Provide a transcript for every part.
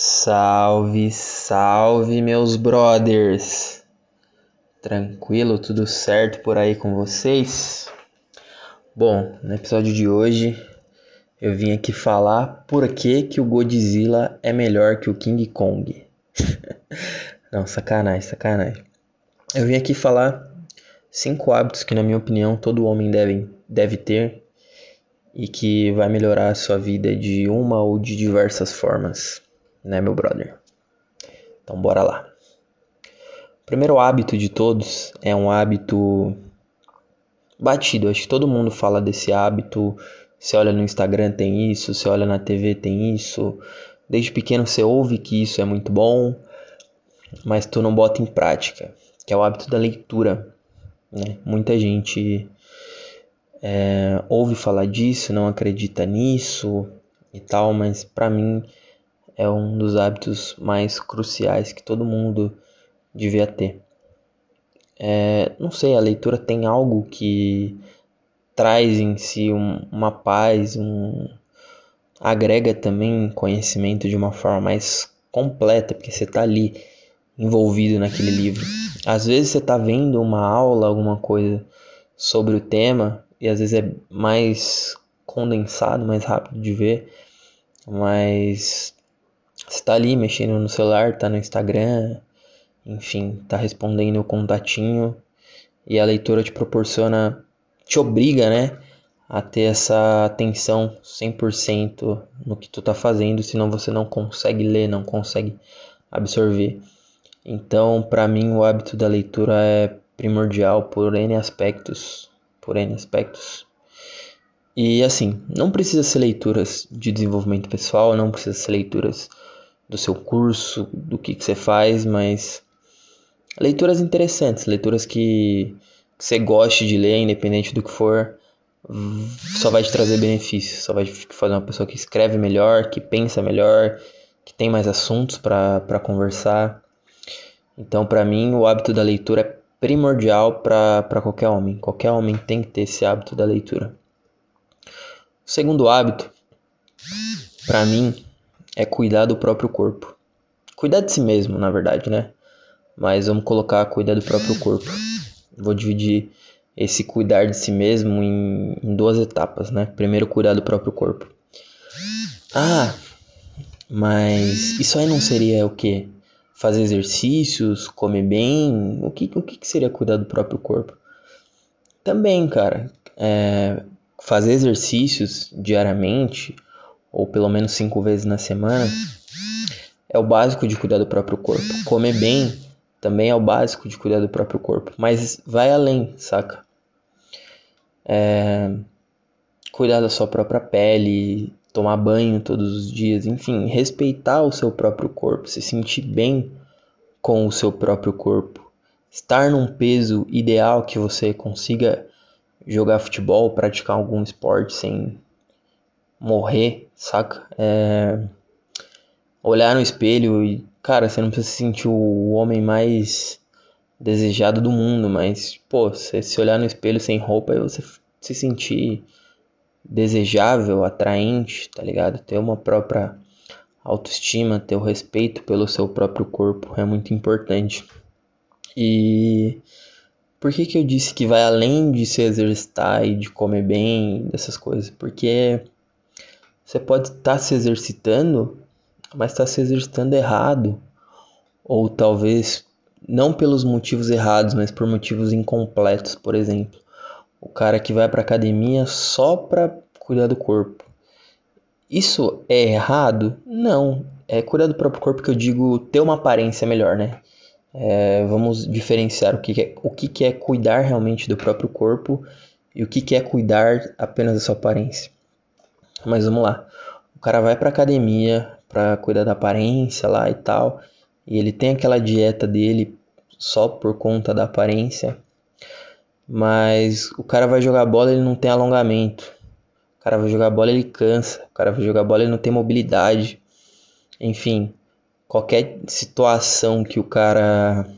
Salve, salve, meus brothers! Tranquilo, tudo certo por aí com vocês? Bom, no episódio de hoje eu vim aqui falar por que, que o Godzilla é melhor que o King Kong. Não, sacanagem, sacanagem. Eu vim aqui falar cinco hábitos que, na minha opinião, todo homem deve, deve ter e que vai melhorar a sua vida de uma ou de diversas formas, né, meu brother? Então, bora lá. O primeiro hábito de todos é um hábito batido. Acho que todo mundo fala desse hábito. Você olha no Instagram tem isso, você olha na TV tem isso. Desde pequeno você ouve que isso é muito bom, mas tu não bota em prática, que é o hábito da leitura. Né? Muita gente é, ouve falar disso, não acredita nisso e tal, mas para mim é um dos hábitos mais cruciais que todo mundo devia ter. É, não sei, a leitura tem algo que traz em si um, uma paz, um, agrega também conhecimento de uma forma mais completa, porque você está ali envolvido naquele livro. Às vezes você está vendo uma aula, alguma coisa sobre o tema, e às vezes é mais condensado, mais rápido de ver, mas você tá ali mexendo no celular, tá no Instagram, enfim, tá respondendo o contatinho e a leitura te proporciona, te obriga, né, a ter essa atenção 100% no que tu tá fazendo, senão você não consegue ler, não consegue absorver. Então, para mim, o hábito da leitura é primordial por N aspectos, por N aspectos. E assim, não precisa ser leituras de desenvolvimento pessoal, não precisa ser leituras do seu curso, do que, que você faz, mas leituras interessantes, leituras que, que você goste de ler, independente do que for, só vai te trazer benefícios, só vai te fazer uma pessoa que escreve melhor, que pensa melhor, que tem mais assuntos para conversar. Então, para mim, o hábito da leitura é primordial para qualquer homem. Qualquer homem tem que ter esse hábito da leitura. O segundo hábito, para mim, é cuidar do próprio corpo. Cuidar de si mesmo, na verdade, né? Mas vamos colocar cuidar do próprio corpo. Vou dividir esse cuidar de si mesmo em, em duas etapas, né? Primeiro, cuidar do próprio corpo. Ah, mas isso aí não seria o quê? fazer exercícios, comer bem, o que, o que seria cuidar do próprio corpo? Também, cara, é, fazer exercícios diariamente, ou pelo menos cinco vezes na semana, é o básico de cuidar do próprio corpo. Comer bem também é o básico de cuidar do próprio corpo, mas vai além, saca? É, cuidar da sua própria pele, tomar banho todos os dias, enfim, respeitar o seu próprio corpo, se sentir bem com o seu próprio corpo, estar num peso ideal que você consiga jogar futebol, praticar algum esporte sem morrer, saca? É... Olhar no espelho e, cara, você não precisa se sentir o homem mais desejado do mundo, mas, pô, você se olhar no espelho sem roupa e você se sentir desejável, atraente, tá ligado? Ter uma própria autoestima, ter o respeito pelo seu próprio corpo é muito importante. E por que, que eu disse que vai além de se exercitar e de comer bem, dessas coisas? Porque você pode estar tá se exercitando, mas está se exercitando errado. Ou talvez não pelos motivos errados, mas por motivos incompletos, por exemplo. O cara que vai para academia só para cuidar do corpo. Isso é errado? Não. É cuidar do próprio corpo que eu digo ter uma aparência melhor, né? É, vamos diferenciar o que, é, o que é cuidar realmente do próprio corpo e o que é cuidar apenas da sua aparência. Mas vamos lá. O cara vai pra academia para cuidar da aparência lá e tal, e ele tem aquela dieta dele só por conta da aparência mas o cara vai jogar bola, ele não tem alongamento. O cara vai jogar bola, ele cansa. O cara vai jogar bola, ele não tem mobilidade. Enfim, qualquer situação que o cara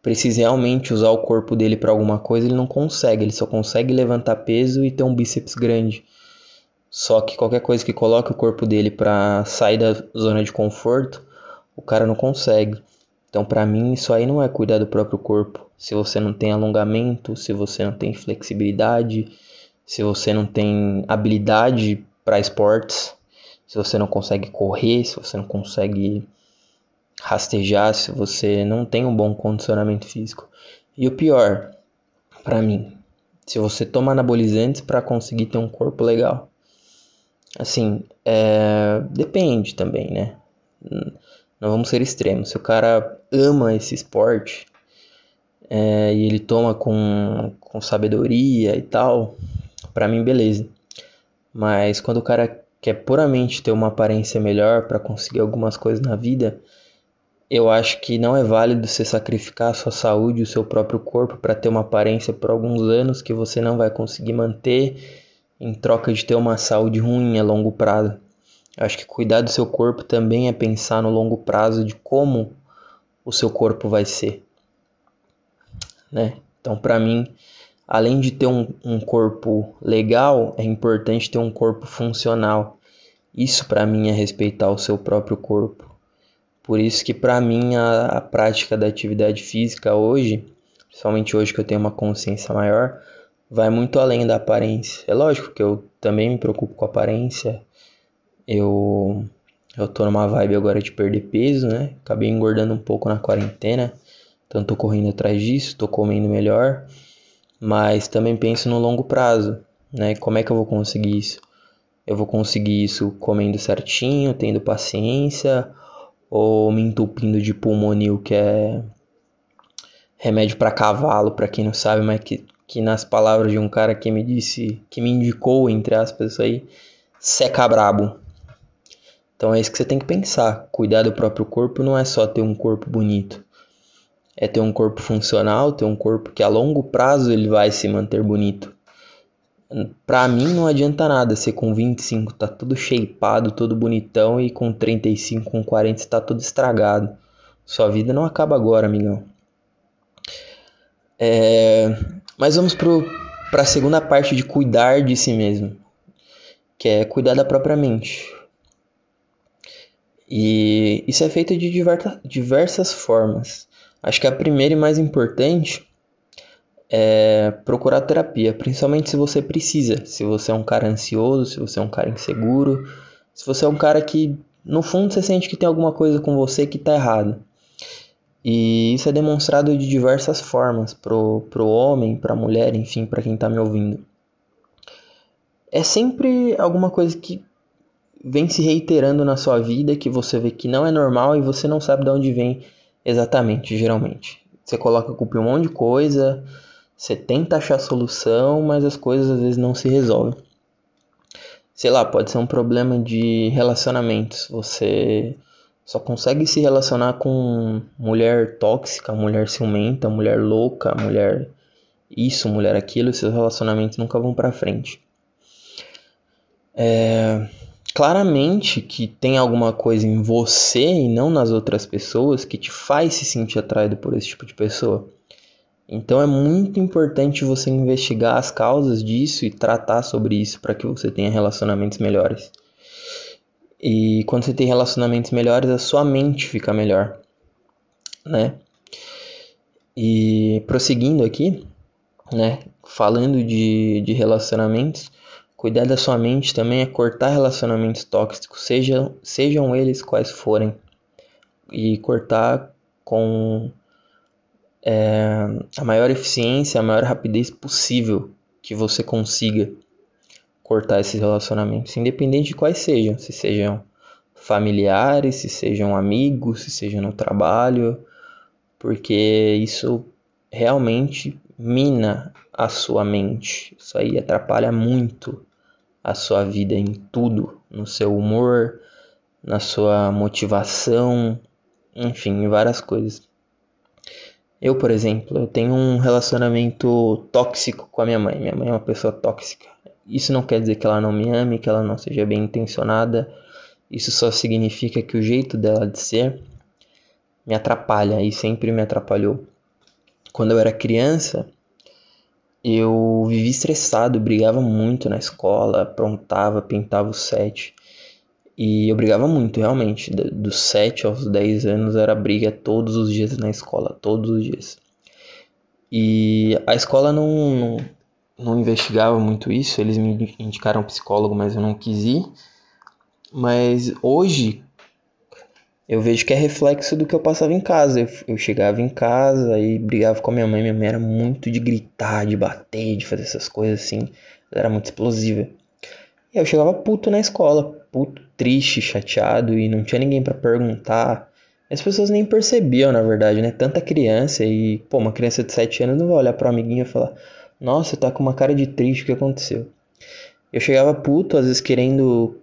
precise realmente usar o corpo dele para alguma coisa, ele não consegue. Ele só consegue levantar peso e ter um bíceps grande. Só que qualquer coisa que coloque o corpo dele para sair da zona de conforto, o cara não consegue. Então, para mim, isso aí não é cuidar do próprio corpo. Se você não tem alongamento, se você não tem flexibilidade, se você não tem habilidade para esportes, se você não consegue correr, se você não consegue rastejar, se você não tem um bom condicionamento físico. E o pior, para mim, se você toma anabolizantes para conseguir ter um corpo legal. Assim, é... depende também, né? Não vamos ser extremos. Se o cara ama esse esporte é, e ele toma com, com sabedoria e tal, para mim, beleza. Mas quando o cara quer puramente ter uma aparência melhor para conseguir algumas coisas na vida, eu acho que não é válido você sacrificar a sua saúde, o seu próprio corpo para ter uma aparência por alguns anos que você não vai conseguir manter em troca de ter uma saúde ruim a longo prazo. Acho que cuidar do seu corpo também é pensar no longo prazo de como o seu corpo vai ser. Né? Então, para mim, além de ter um, um, corpo legal, é importante ter um corpo funcional. Isso, para mim, é respeitar o seu próprio corpo. Por isso que, para mim, a, a prática da atividade física hoje, principalmente hoje que eu tenho uma consciência maior, vai muito além da aparência. É lógico que eu também me preocupo com aparência, eu eu tô numa vibe agora de perder peso, né? Acabei engordando um pouco na quarentena. Então tô correndo atrás disso, tô comendo melhor, mas também penso no longo prazo, né? Como é que eu vou conseguir isso? Eu vou conseguir isso comendo certinho, tendo paciência, ou me entupindo de pulmonil, que é remédio para cavalo, para quem não sabe, mas que, que nas palavras de um cara que me disse, que me indicou, entre aspas, aí, seca brabo. Então é isso que você tem que pensar. Cuidar do próprio corpo não é só ter um corpo bonito. É ter um corpo funcional, ter um corpo que a longo prazo ele vai se manter bonito. Pra mim não adianta nada ser com 25 tá tudo shapeado, todo bonitão e com 35, com 40 está tudo estragado. Sua vida não acaba agora, amigão. É... Mas vamos para a segunda parte de cuidar de si mesmo, que é cuidar da própria mente. E isso é feito de diversas formas. Acho que a primeira e mais importante é procurar terapia, principalmente se você precisa. Se você é um cara ansioso, se você é um cara inseguro, se você é um cara que no fundo você sente que tem alguma coisa com você que está errado. E isso é demonstrado de diversas formas pro, pro homem, pra mulher, enfim, para quem está me ouvindo. É sempre alguma coisa que vem se reiterando na sua vida que você vê que não é normal e você não sabe de onde vem exatamente, geralmente. Você coloca culpa em um monte de coisa, você tenta achar solução, mas as coisas às vezes não se resolvem. Sei lá, pode ser um problema de relacionamentos. Você só consegue se relacionar com mulher tóxica, mulher ciumenta, mulher louca, mulher isso, mulher aquilo, seus relacionamentos nunca vão para frente. É, claramente que tem alguma coisa em você e não nas outras pessoas que te faz se sentir atraído por esse tipo de pessoa. Então é muito importante você investigar as causas disso e tratar sobre isso para que você tenha relacionamentos melhores. E quando você tem relacionamentos melhores, a sua mente fica melhor, né? E prosseguindo aqui, né, falando de, de relacionamentos, Cuidar da sua mente também é cortar relacionamentos tóxicos, sejam, sejam eles quais forem. E cortar com é, a maior eficiência, a maior rapidez possível que você consiga cortar esses relacionamentos, independente de quais sejam, se sejam familiares, se sejam amigos, se sejam no trabalho, porque isso realmente mina a sua mente. Isso aí atrapalha muito a sua vida em tudo, no seu humor, na sua motivação, enfim, em várias coisas. Eu, por exemplo, eu tenho um relacionamento tóxico com a minha mãe. Minha mãe é uma pessoa tóxica. Isso não quer dizer que ela não me ame, que ela não seja bem intencionada. Isso só significa que o jeito dela de ser me atrapalha e sempre me atrapalhou. Quando eu era criança, eu vivi estressado, brigava muito na escola, aprontava, pintava o set. E eu brigava muito, realmente. Dos 7 aos 10 anos era briga todos os dias na escola, todos os dias. E a escola não, não, não investigava muito isso, eles me indicaram um psicólogo, mas eu não quis ir. Mas hoje eu vejo que é reflexo do que eu passava em casa. Eu, eu chegava em casa e brigava com a minha mãe. Minha mãe era muito de gritar, de bater, de fazer essas coisas assim. Ela era muito explosiva. E eu chegava puto na escola, puto, triste, chateado e não tinha ninguém para perguntar. As pessoas nem percebiam, na verdade, né? Tanta criança e, pô, uma criança de 7 anos não vai olhar para amiguinho e falar: "Nossa, tá com uma cara de triste, o que aconteceu?". Eu chegava puto, às vezes querendo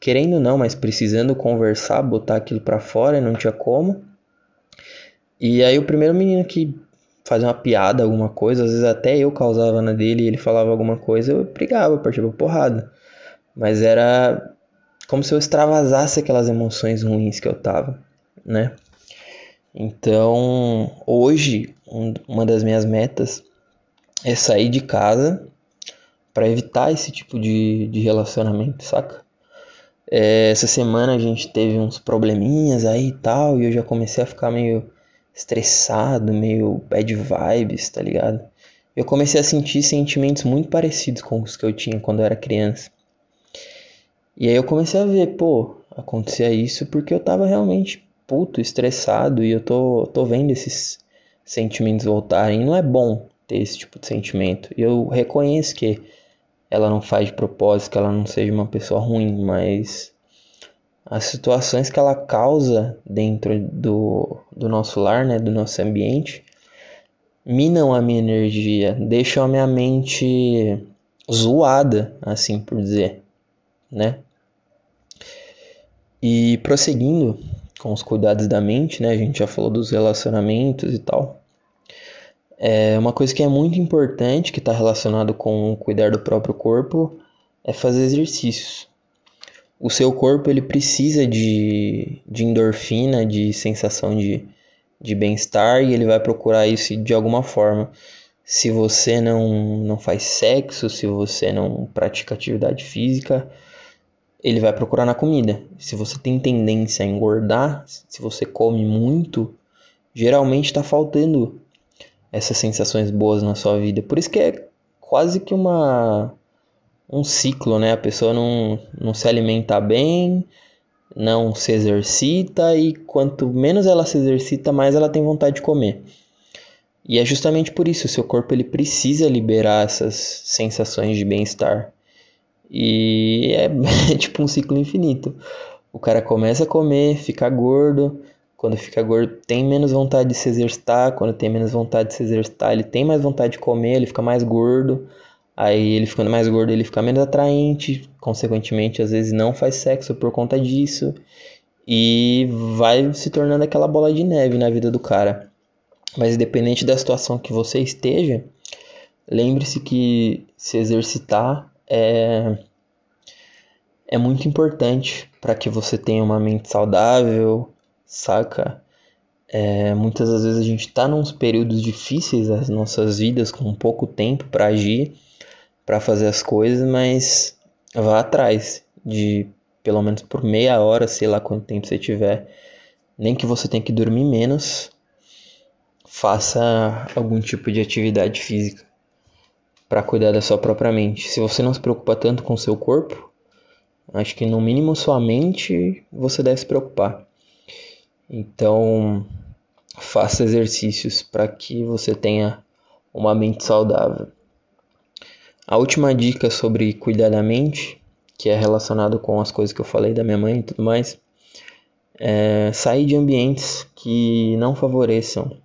querendo não, mas precisando conversar, botar aquilo para fora e não tinha como. E aí o primeiro menino que fazia uma piada, alguma coisa, às vezes até eu causava na dele e ele falava alguma coisa, eu brigava, partia pra porrada. Mas era como se eu extravasasse aquelas emoções ruins que eu tava, né? Então, hoje, um, uma das minhas metas é sair de casa para evitar esse tipo de, de relacionamento, saca? É, essa semana a gente teve uns probleminhas aí e tal, e eu já comecei a ficar meio estressado, meio bad vibes, tá ligado? Eu comecei a sentir sentimentos muito parecidos com os que eu tinha quando eu era criança. E aí eu comecei a ver, pô, acontecia isso porque eu tava realmente puto, estressado, e eu tô, tô vendo esses sentimentos voltarem. Não é bom ter esse tipo de sentimento. E eu reconheço que ela não faz de propósito, que ela não seja uma pessoa ruim, mas as situações que ela causa dentro do, do nosso lar, né, do nosso ambiente, minam a minha energia, deixam a minha mente zoada, assim por dizer, né? E prosseguindo com os cuidados da mente, né? A gente já falou dos relacionamentos e tal. É uma coisa que é muito importante, que está relacionado com cuidar do próprio corpo, é fazer exercícios. O seu corpo ele precisa de, de endorfina, de sensação de, de bem-estar e ele vai procurar isso de alguma forma. Se você não, não faz sexo, se você não pratica atividade física, ele vai procurar na comida. Se você tem tendência a engordar, se você come muito, geralmente está faltando essas sensações boas na sua vida. Por isso que é quase que uma um ciclo, né? A pessoa não, não se alimenta bem, não se exercita e quanto menos ela se exercita, mais ela tem vontade de comer. E é justamente por isso, o seu corpo ele precisa liberar essas sensações de bem-estar. E é, é tipo um ciclo infinito. O cara começa a comer, fica gordo, quando fica gordo, tem menos vontade de se exercitar. Quando tem menos vontade de se exercitar, ele tem mais vontade de comer, ele fica mais gordo. Aí ele ficando mais gordo, ele fica menos atraente, consequentemente, às vezes não faz sexo por conta disso. E vai se tornando aquela bola de neve na vida do cara. Mas independente da situação que você esteja, lembre-se que se exercitar é é muito importante para que você tenha uma mente saudável, saca? É, muitas das vezes a gente está nos períodos difíceis das nossas vidas, com pouco tempo para agir, para fazer as coisas, mas vá atrás de pelo menos por meia hora, sei lá quanto tempo você tiver, nem que você tenha que dormir menos, faça algum tipo de atividade física para cuidar da sua própria mente. Se você não se preocupa tanto com seu corpo, acho que no mínimo sua mente você deve se preocupar. Então, faça exercícios para que você tenha uma mente saudável. A última dica sobre cuidar da mente, que é relacionado com as coisas que eu falei da minha mãe e tudo mais, é sair de ambientes que não favoreçam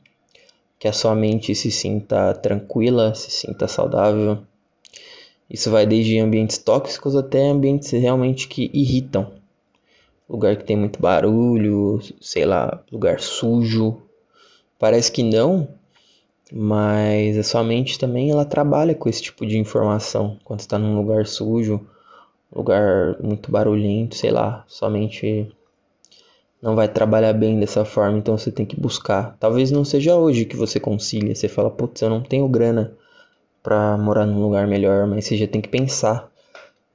que a sua mente se sinta tranquila, se sinta saudável. Isso vai desde ambientes tóxicos até ambientes realmente que irritam lugar que tem muito barulho, sei lá, lugar sujo. Parece que não, mas a sua mente também ela trabalha com esse tipo de informação. Quando está num lugar sujo, lugar muito barulhento, sei lá, sua mente não vai trabalhar bem dessa forma, então você tem que buscar. Talvez não seja hoje que você concilia, você fala, putz, eu não tenho grana para morar num lugar melhor, mas você já tem que pensar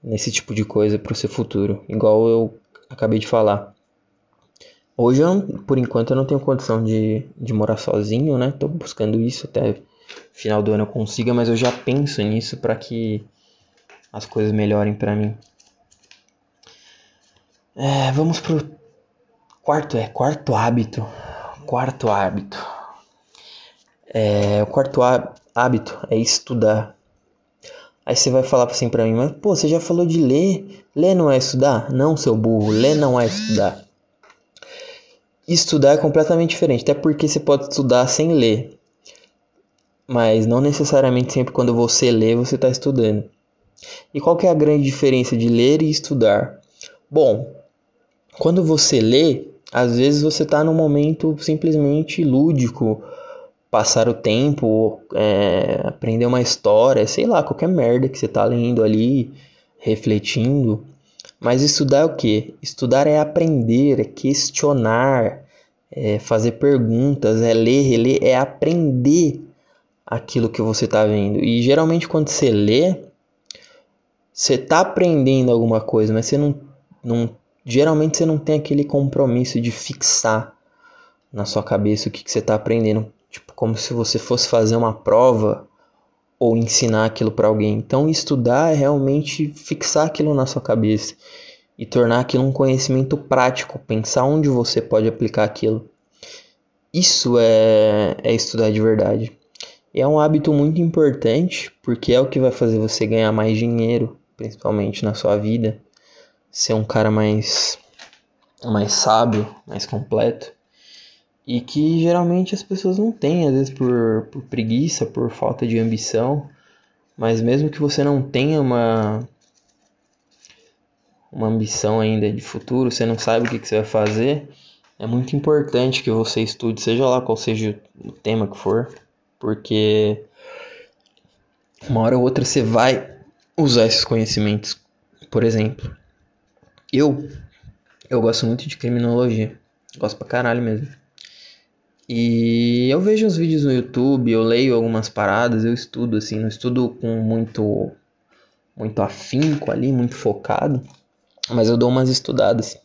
nesse tipo de coisa para o seu futuro, igual eu acabei de falar. Hoje, eu, por enquanto, eu não tenho condição de, de morar sozinho, né? Tô buscando isso até final do ano eu consiga, mas eu já penso nisso para que as coisas melhorem para mim. É, vamos pro quarto, é quarto hábito. Quarto hábito. É, o quarto hábito é estudar. Aí você vai falar assim pra mim, mas pô, você já falou de ler. Ler não é estudar? Não, seu burro, ler não é estudar. Estudar é completamente diferente, até porque você pode estudar sem ler. Mas não necessariamente sempre quando você lê você está estudando. E qual que é a grande diferença de ler e estudar? Bom, quando você lê, às vezes você está num momento simplesmente lúdico, passar o tempo, é, aprender uma história, sei lá, qualquer merda que você está lendo ali, refletindo. Mas estudar é o que? Estudar é aprender, é questionar, é fazer perguntas, é ler, reler, é aprender aquilo que você está vendo. E geralmente quando você lê, você está aprendendo alguma coisa, mas você não, não geralmente você não tem aquele compromisso de fixar na sua cabeça o que, que você está aprendendo, tipo como se você fosse fazer uma prova ou ensinar aquilo para alguém. Então, estudar é realmente fixar aquilo na sua cabeça e tornar aquilo um conhecimento prático, pensar onde você pode aplicar aquilo. Isso é, é estudar de verdade. E é um hábito muito importante porque é o que vai fazer você ganhar mais dinheiro, principalmente na sua vida ser um cara mais mais sábio, mais completo e que geralmente as pessoas não têm, às vezes por, por preguiça, por falta de ambição, mas mesmo que você não tenha uma uma ambição ainda de futuro, você não sabe o que, que você vai fazer, é muito importante que você estude, seja lá qual seja o tema que for, porque uma hora ou outra você vai usar esses conhecimentos. Por exemplo, eu, eu gosto muito de criminologia. Gosto pra caralho mesmo. E eu vejo uns vídeos no YouTube, eu leio algumas paradas, eu estudo assim, não estudo com muito muito afinco ali, muito focado, mas eu dou umas estudadas.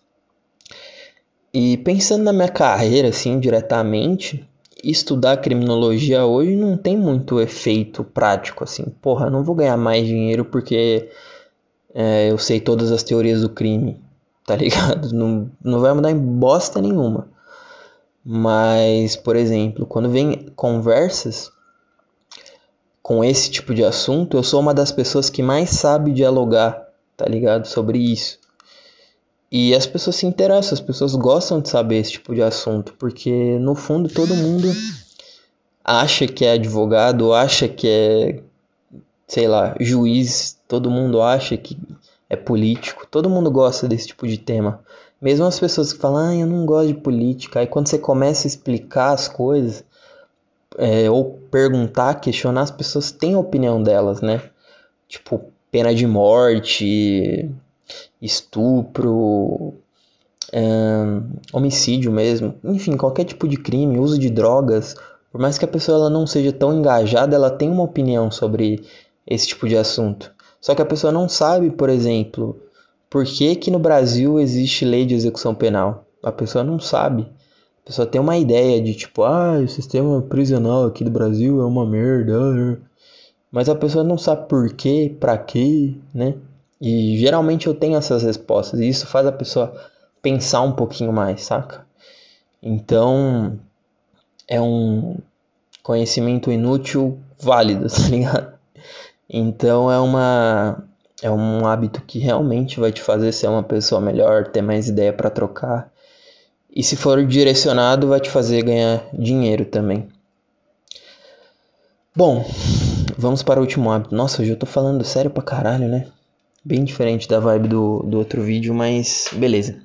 E pensando na minha carreira assim diretamente, estudar criminologia hoje não tem muito efeito prático assim. Porra, não vou ganhar mais dinheiro porque é, eu sei todas as teorias do crime, tá ligado? Não, não vai mudar em bosta nenhuma. Mas, por exemplo, quando vem conversas com esse tipo de assunto, eu sou uma das pessoas que mais sabe dialogar, tá ligado? Sobre isso. E as pessoas se interessam, as pessoas gostam de saber esse tipo de assunto, porque no fundo todo mundo acha que é advogado, acha que é, sei lá, juiz, todo mundo acha que é político, todo mundo gosta desse tipo de tema. Mesmo as pessoas que falam, ah, eu não gosto de política, aí quando você começa a explicar as coisas, é, ou perguntar, questionar, as pessoas têm a opinião delas, né? Tipo, pena de morte, estupro, homicídio mesmo, enfim, qualquer tipo de crime, uso de drogas, por mais que a pessoa ela não seja tão engajada, ela tem uma opinião sobre esse tipo de assunto. Só que a pessoa não sabe, por exemplo, por que, que no Brasil existe lei de execução penal. A pessoa não sabe. A pessoa tem uma ideia de tipo, ah, o sistema prisional aqui do Brasil é uma merda. Mas a pessoa não sabe por quê, pra quê, né? E geralmente eu tenho essas respostas e isso faz a pessoa pensar um pouquinho mais, saca? Então é um conhecimento inútil válido, tá ligado? Então é uma é um hábito que realmente vai te fazer ser uma pessoa melhor, ter mais ideia para trocar. E se for direcionado, vai te fazer ganhar dinheiro também. Bom, vamos para o último hábito. Nossa, hoje eu tô falando sério pra caralho, né? Bem diferente da vibe do, do outro vídeo, mas beleza.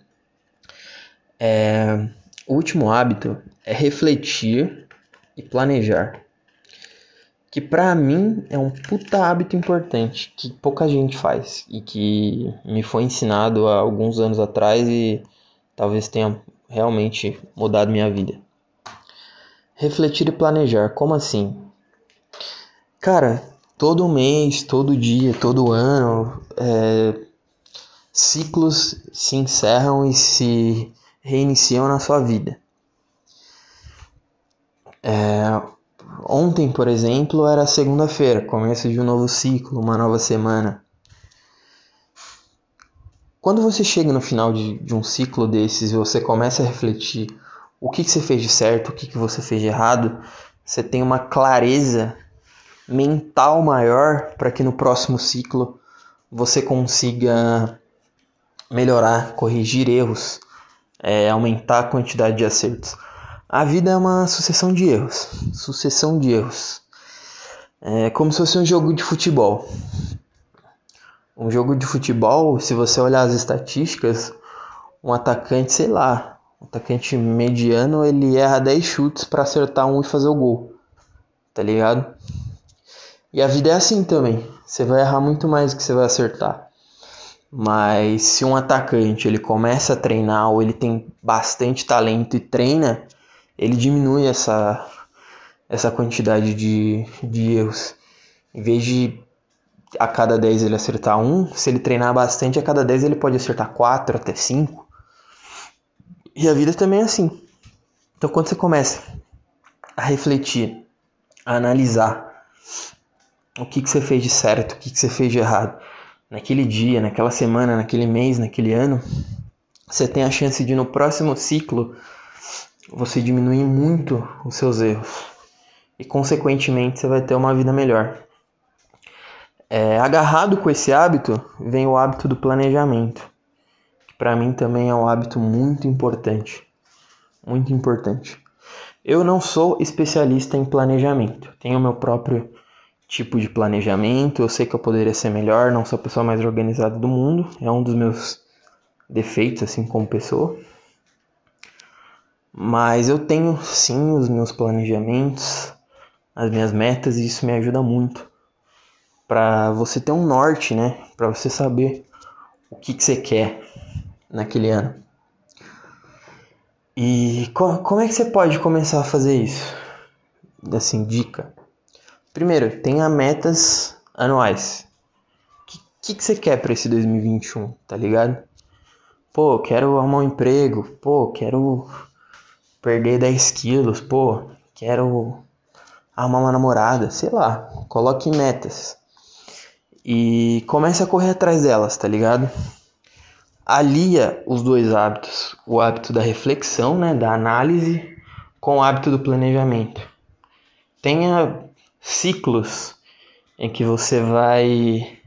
É, o último hábito é refletir e planejar que para mim é um puta hábito importante que pouca gente faz e que me foi ensinado há alguns anos atrás e talvez tenha realmente mudado minha vida. Refletir e planejar, como assim? Cara, todo mês, todo dia, todo ano, é, ciclos se encerram e se reiniciam na sua vida. É, ontem, por exemplo, era segunda-feira, começo de um novo ciclo, uma nova semana. Quando você chega no final de, de um ciclo desses e você começa a refletir o que, que você fez de certo, o que, que você fez de errado, você tem uma clareza mental maior para que no próximo ciclo você consiga melhorar, corrigir erros, é, aumentar a quantidade de acertos. A vida é uma sucessão de erros, sucessão de erros. É como se fosse um jogo de futebol. Um jogo de futebol, se você olhar as estatísticas, um atacante, sei lá, um atacante mediano, ele erra 10 chutes para acertar um e fazer o gol. Tá ligado? E a vida é assim também. Você vai errar muito mais do que você vai acertar. Mas se um atacante ele começa a treinar ou ele tem bastante talento e treina, ele diminui essa, essa quantidade de, de erros. Em vez de a cada 10 ele acertar um, se ele treinar bastante, a cada 10 ele pode acertar 4 até 5. E a vida também é assim. Então quando você começa a refletir, a analisar o que, que você fez de certo, o que, que você fez de errado, naquele dia, naquela semana, naquele mês, naquele ano, você tem a chance de no próximo ciclo você diminuir muito os seus erros e consequentemente você vai ter uma vida melhor. É, agarrado com esse hábito vem o hábito do planejamento, que para mim também é um hábito muito importante, muito importante. Eu não sou especialista em planejamento, tenho meu próprio tipo de planejamento. Eu sei que eu poderia ser melhor, não sou a pessoa mais organizada do mundo, é um dos meus defeitos assim como pessoa. Mas eu tenho sim os meus planejamentos, as minhas metas e isso me ajuda muito para você ter um norte, né? Para você saber o que, que você quer naquele ano. E co como é que você pode começar a fazer isso? Assim, dica. Primeiro, tenha metas anuais. O que, que, que você quer para esse 2021, tá ligado? Pô, quero arrumar um emprego. Pô, quero perder 10 quilos, pô, quero arrumar uma namorada, sei lá, coloque metas e comece a correr atrás delas, tá ligado? Alia os dois hábitos, o hábito da reflexão, né, da análise, com o hábito do planejamento. Tenha ciclos em que você vai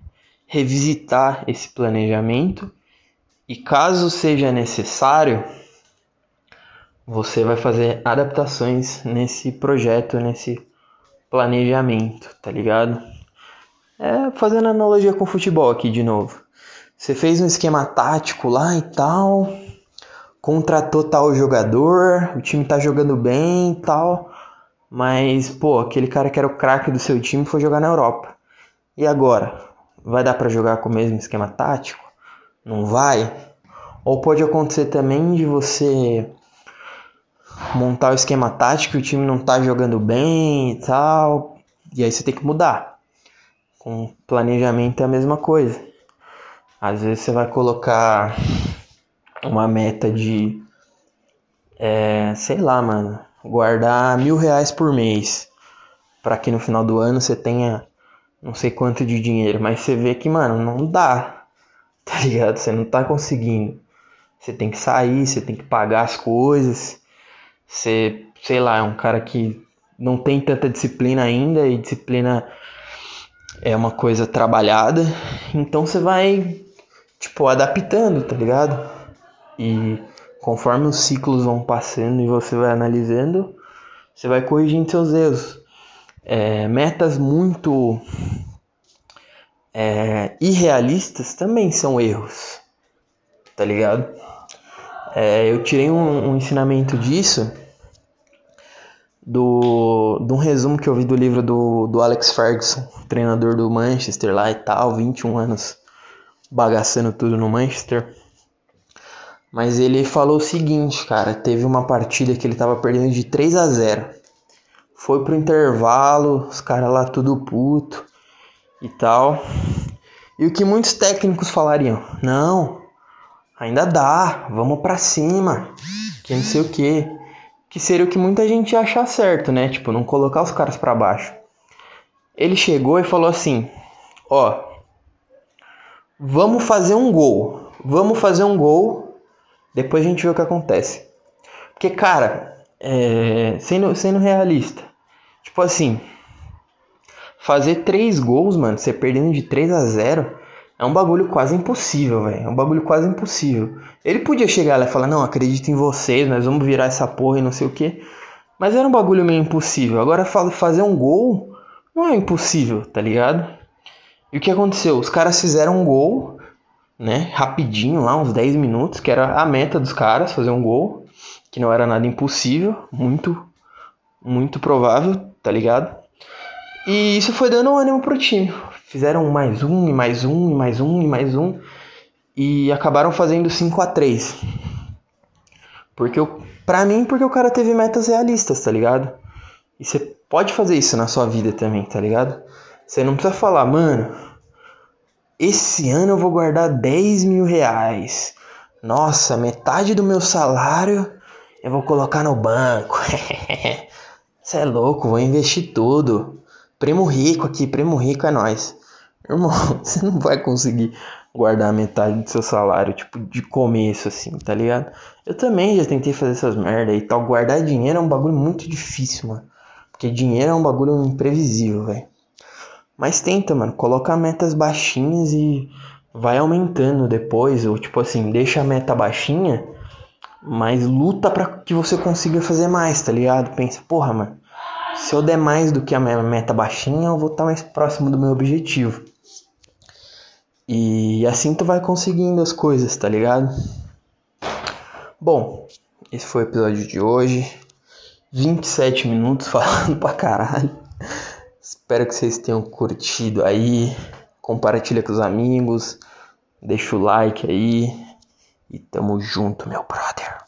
revisitar esse planejamento e caso seja necessário, você vai fazer adaptações nesse projeto, nesse planejamento, tá ligado? É fazendo analogia com futebol aqui de novo. Você fez um esquema tático lá e tal, contratou tal jogador, o time tá jogando bem e tal, mas pô, aquele cara que era o craque do seu time foi jogar na Europa. E agora? Vai dar para jogar com o mesmo esquema tático? Não vai? Ou pode acontecer também de você montar o esquema tático o time não tá jogando bem e tal. E aí você tem que mudar. Com planejamento é a mesma coisa. Às vezes você vai colocar uma meta de. É, sei lá, mano. Guardar mil reais por mês. para que no final do ano você tenha não sei quanto de dinheiro. Mas você vê que, mano, não dá. Tá ligado? Você não tá conseguindo. Você tem que sair, você tem que pagar as coisas. Você, sei lá, é um cara que não tem tanta disciplina ainda e disciplina é uma coisa trabalhada, então você vai tipo adaptando, tá ligado? E conforme os ciclos vão passando e você vai analisando, você vai corrigindo seus erros. É, metas muito é, irrealistas também são erros, tá ligado? É, eu tirei um, um ensinamento disso do, de um resumo que eu vi do livro do, do Alex Ferguson, treinador do Manchester lá e tal, 21 anos bagaçando tudo no Manchester. Mas ele falou o seguinte, cara, teve uma partida que ele tava perdendo de 3 a 0. Foi pro intervalo, os caras lá tudo puto. e tal. E o que muitos técnicos falariam: "Não, ainda dá, vamos para cima". Que não sei o que, que seria o que muita gente ia achar certo, né? Tipo, não colocar os caras para baixo. Ele chegou e falou assim: "Ó, vamos fazer um gol. Vamos fazer um gol. Depois a gente vê o que acontece". Porque, cara, é, sendo, sendo realista, tipo assim, fazer três gols, mano, você perdendo de 3 a 0 é um bagulho quase impossível, velho. É um bagulho quase impossível. Ele podia chegar lá e falar, não, acredito em vocês, nós vamos virar essa porra e não sei o que. Mas era um bagulho meio impossível. Agora fazer um gol não é impossível, tá ligado? E o que aconteceu? Os caras fizeram um gol, né? Rapidinho lá, uns 10 minutos, que era a meta dos caras, fazer um gol que não era nada impossível, muito, muito provável, tá ligado? E isso foi dando ânimo pro time. Fizeram mais um, e mais um, e mais um, e mais um. E acabaram fazendo 5 a 3 Porque eu, pra mim, porque o cara teve metas realistas, tá ligado? E você pode fazer isso na sua vida também, tá ligado? Você não precisa falar, mano, esse ano eu vou guardar 10 mil reais. Nossa, metade do meu salário eu vou colocar no banco. Você é louco, vou investir tudo. Primo rico aqui, primo rico é nós. Irmão, você não vai conseguir guardar metade do seu salário, tipo, de começo, assim, tá ligado? Eu também já tentei fazer essas merda e tal. Guardar dinheiro é um bagulho muito difícil, mano. Porque dinheiro é um bagulho imprevisível, velho. Mas tenta, mano. Coloca metas baixinhas e vai aumentando depois. Ou tipo assim, deixa a meta baixinha mas luta para que você consiga fazer mais, tá ligado? Pensa, porra, mano, se eu der mais do que a minha meta baixinha, eu vou estar mais próximo do meu objetivo. E assim tu vai conseguindo as coisas, tá ligado? Bom, esse foi o episódio de hoje. 27 minutos falando pra caralho. Espero que vocês tenham curtido aí. Compartilha com os amigos. Deixa o like aí. E tamo junto, meu brother.